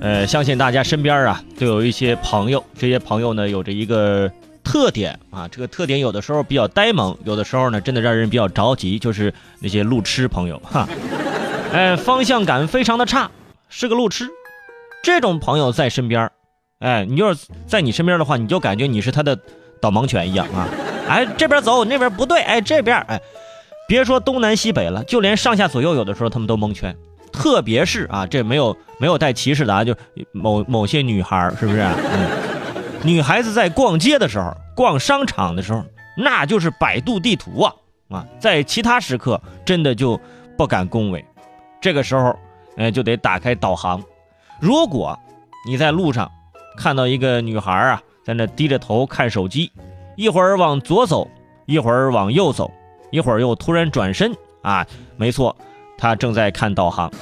呃，相信大家身边啊都有一些朋友，这些朋友呢有着一个特点啊，这个特点有的时候比较呆萌，有的时候呢真的让人比较着急，就是那些路痴朋友哈，哎，方向感非常的差，是个路痴。这种朋友在身边，哎，你要是在你身边的话，你就感觉你是他的导盲犬一样啊，哎，这边走，那边不对，哎，这边，哎，别说东南西北了，就连上下左右，有的时候他们都蒙圈。特别是啊，这没有没有带歧视的啊，就某某些女孩是不是？嗯，女孩子在逛街的时候，逛商场的时候，那就是百度地图啊啊，在其他时刻真的就不敢恭维，这个时候，哎，就得打开导航。如果你在路上看到一个女孩啊，在那低着头看手机，一会儿往左走，一会儿往右走，一会儿又突然转身啊，没错。他正在看导航，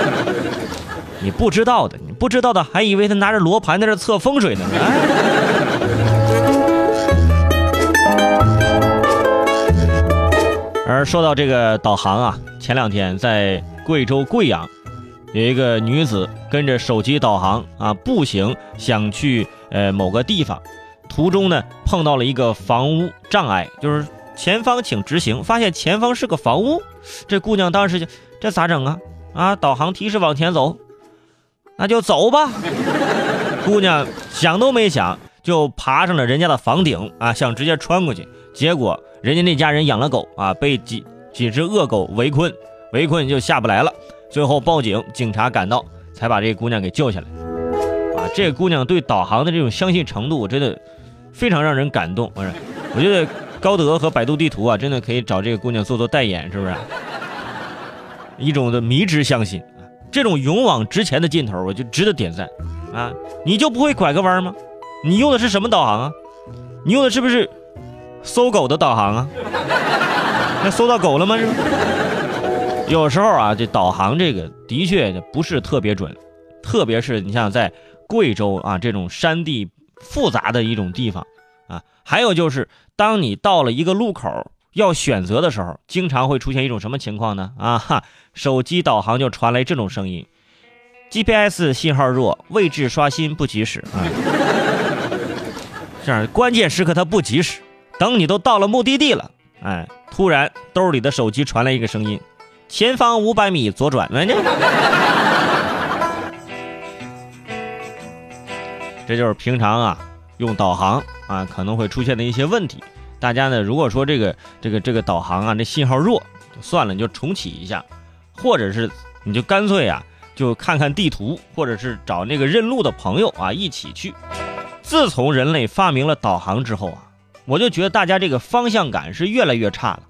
你不知道的，你不知道的，还以为他拿着罗盘在这测风水呢。而说到这个导航啊，前两天在贵州贵阳，有一个女子跟着手机导航啊，步行想去呃某个地方，途中呢碰到了一个房屋障碍，就是前方请直行，发现前方是个房屋。这姑娘当时就这咋整啊？啊，导航提示往前走，那就走吧。姑娘想都没想就爬上了人家的房顶啊，想直接穿过去。结果人家那家人养了狗啊，被几几只恶狗围困，围困就下不来了。最后报警，警察赶到才把这姑娘给救下来。啊，这姑娘对导航的这种相信程度真的非常让人感动。不是，我觉得。高德和百度地图啊，真的可以找这个姑娘做做代言，是不是？一种的迷之相信，这种勇往直前的劲头，我就值得点赞啊！你就不会拐个弯吗？你用的是什么导航啊？你用的是不是搜狗的导航啊？那搜到狗了吗？是有时候啊，这导航这个的确不是特别准，特别是你像在贵州啊这种山地复杂的一种地方。啊，还有就是，当你到了一个路口要选择的时候，经常会出现一种什么情况呢？啊哈，手机导航就传来这种声音：GPS 信号弱，位置刷新不及时。啊，这样关键时刻它不及时，等你都到了目的地了，哎，突然兜里的手机传来一个声音：前方五百米左转。这就是平常啊。用导航啊，可能会出现的一些问题。大家呢，如果说这个这个这个导航啊，这信号弱，就算了，你就重启一下，或者是你就干脆啊，就看看地图，或者是找那个认路的朋友啊一起去。自从人类发明了导航之后啊，我就觉得大家这个方向感是越来越差了。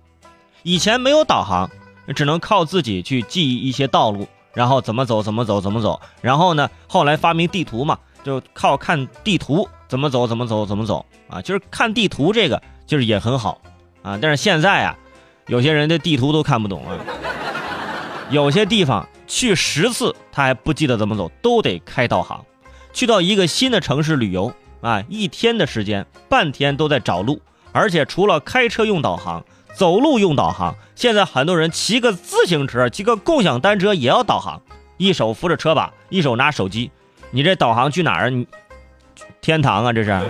以前没有导航，只能靠自己去记忆一些道路，然后怎么走怎么走怎么走。然后呢，后来发明地图嘛，就靠看地图。怎么走？怎么走？怎么走？啊，就是看地图这个，就是也很好，啊，但是现在啊，有些人的地图都看不懂啊，有些地方去十次他还不记得怎么走，都得开导航。去到一个新的城市旅游啊，一天的时间，半天都在找路，而且除了开车用导航，走路用导航，现在很多人骑个自行车、骑个共享单车也要导航，一手扶着车把，一手拿手机，你这导航去哪儿？你？天堂啊，这是啊。